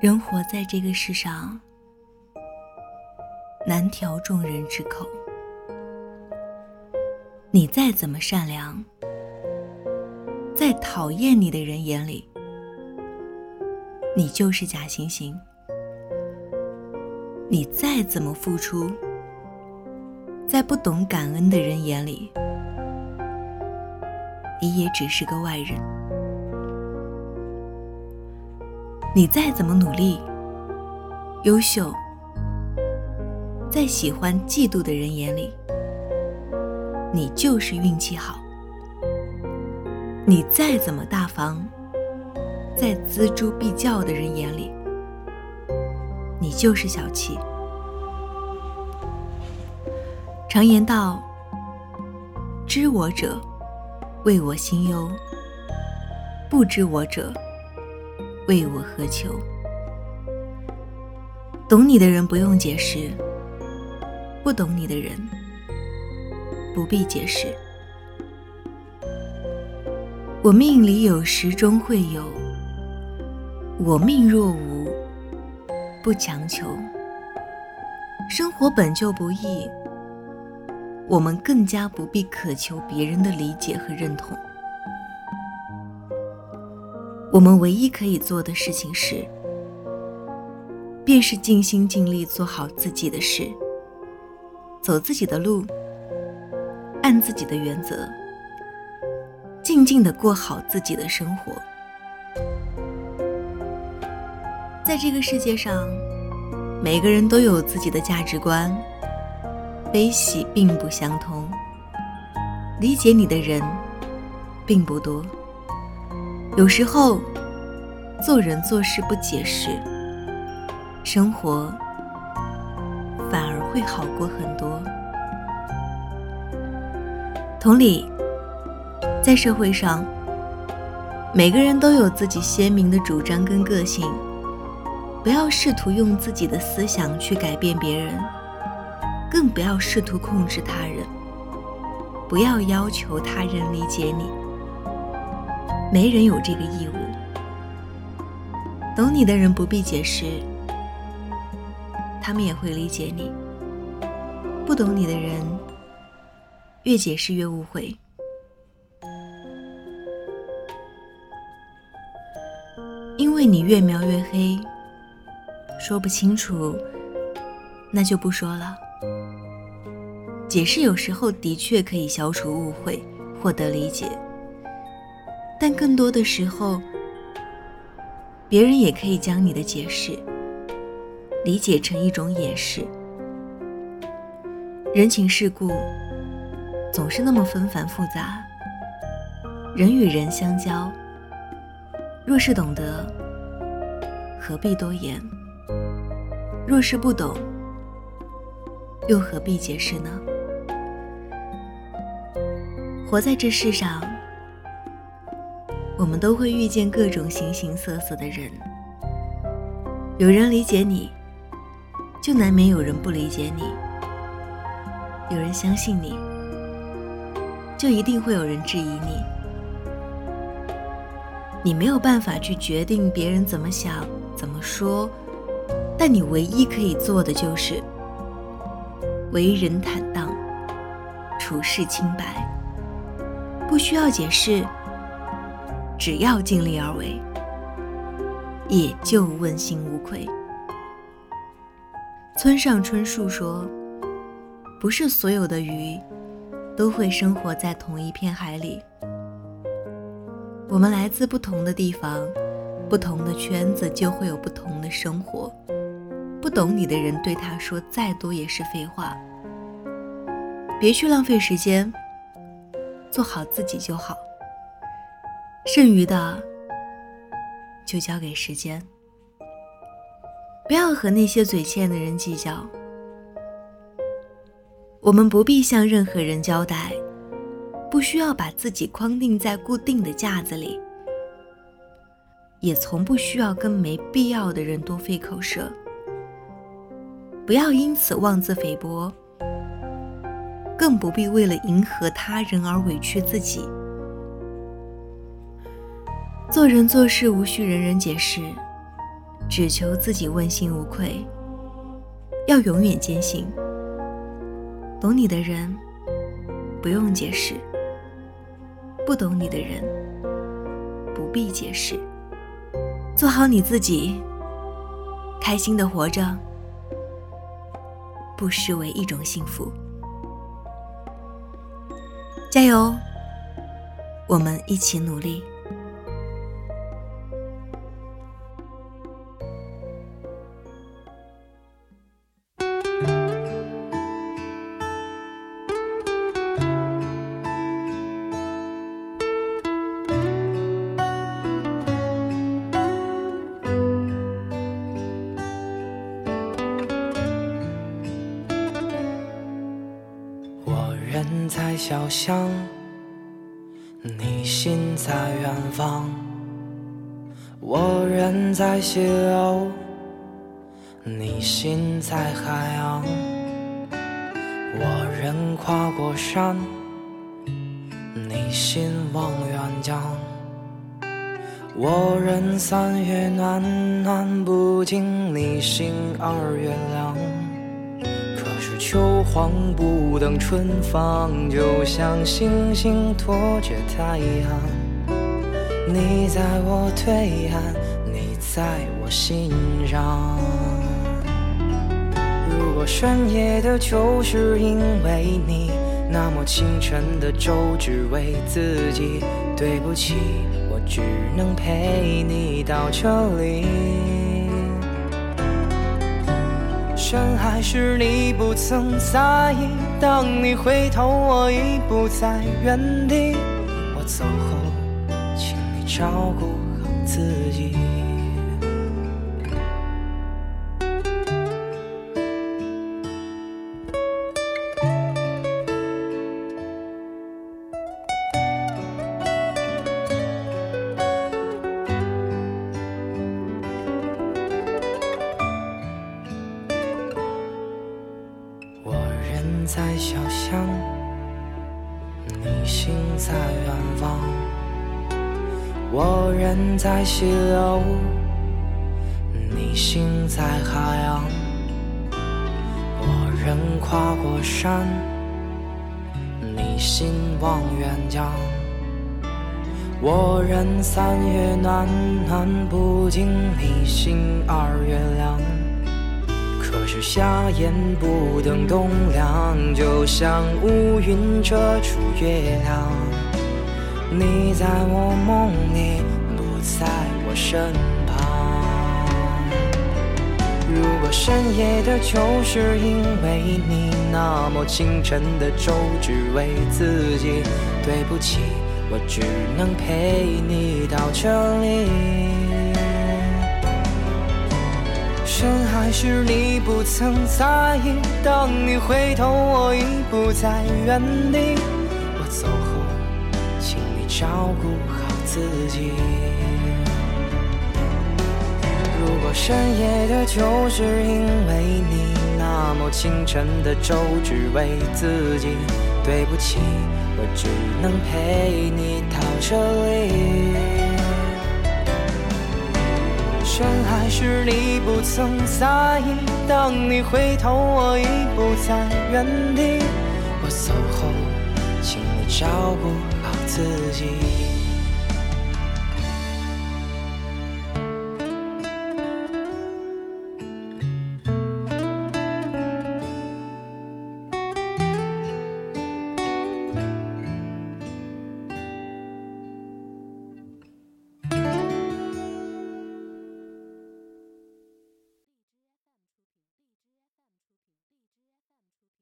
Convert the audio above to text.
人活在这个世上，难调众人之口。你再怎么善良，在讨厌你的人眼里，你就是假惺惺；你再怎么付出，在不懂感恩的人眼里，你也只是个外人。你再怎么努力、优秀，在喜欢、嫉妒的人眼里，你就是运气好；你再怎么大方，在锱铢必较的人眼里，你就是小气。常言道：“知我者，为我心忧；不知我者。”为我何求？懂你的人不用解释，不懂你的人不必解释。我命里有时终会有，我命若无，不强求。生活本就不易，我们更加不必渴求别人的理解和认同。我们唯一可以做的事情是，便是尽心尽力做好自己的事，走自己的路，按自己的原则，静静的过好自己的生活。在这个世界上，每个人都有自己的价值观，悲喜并不相通，理解你的人并不多。有时候，做人做事不解释，生活反而会好过很多。同理，在社会上，每个人都有自己鲜明的主张跟个性，不要试图用自己的思想去改变别人，更不要试图控制他人，不要要求他人理解你。没人有这个义务。懂你的人不必解释，他们也会理解你；不懂你的人，越解释越误会。因为你越描越黑，说不清楚，那就不说了。解释有时候的确可以消除误会，获得理解。但更多的时候，别人也可以将你的解释理解成一种掩饰。人情世故总是那么纷繁复杂，人与人相交，若是懂得，何必多言？若是不懂，又何必解释呢？活在这世上。我们都会遇见各种形形色色的人，有人理解你，就难免有人不理解你；有人相信你，就一定会有人质疑你。你没有办法去决定别人怎么想、怎么说，但你唯一可以做的就是为人坦荡，处事清白，不需要解释。只要尽力而为，也就问心无愧。村上春树说：“不是所有的鱼都会生活在同一片海里。我们来自不同的地方，不同的圈子，就会有不同的生活。不懂你的人，对他说再多也是废话。别去浪费时间，做好自己就好。”剩余的就交给时间，不要和那些嘴欠的人计较。我们不必向任何人交代，不需要把自己框定在固定的架子里，也从不需要跟没必要的人多费口舌。不要因此妄自菲薄，更不必为了迎合他人而委屈自己。做人做事无需人人解释，只求自己问心无愧。要永远坚信，懂你的人不用解释，不懂你的人不必解释。做好你自己，开心的活着，不失为一种幸福。加油，我们一起努力。人在小巷，你心在远方。我人在溪流，你心在海洋。我人跨过山，你心望远江。我人三月暖暖不尽，你心二月凉。秋黄不等春放，就像星星拖着太阳。你在我对岸，你在我心上。如果深夜的酒是因为你，那么清晨的粥只为自己。对不起，我只能陪你到这里。深海时你不曾在意，当你回头，我已不在原地。我走后，请你照顾好自己。人在小巷，你心在远方。我人在溪流，你心在海洋。我人跨过山，你心望远江。我人三月暖暖不尽，你心二月凉。是夏夜不等冬凉，就像乌云遮住月亮。你在我梦里，不在我身旁。如果深夜的酒是因为你，那么清晨的粥只为自己。对不起，我只能陪你到这里。深海时你不曾在意，当你回头，我已不在原地。我走后，请你照顾好自己。如果深夜的酒是因为你，那么清晨的粥只为自己。对不起，我只能陪你到这里。深海是你不曾在意，当你回头，我已不在原地。我走后，请你照顾好自己。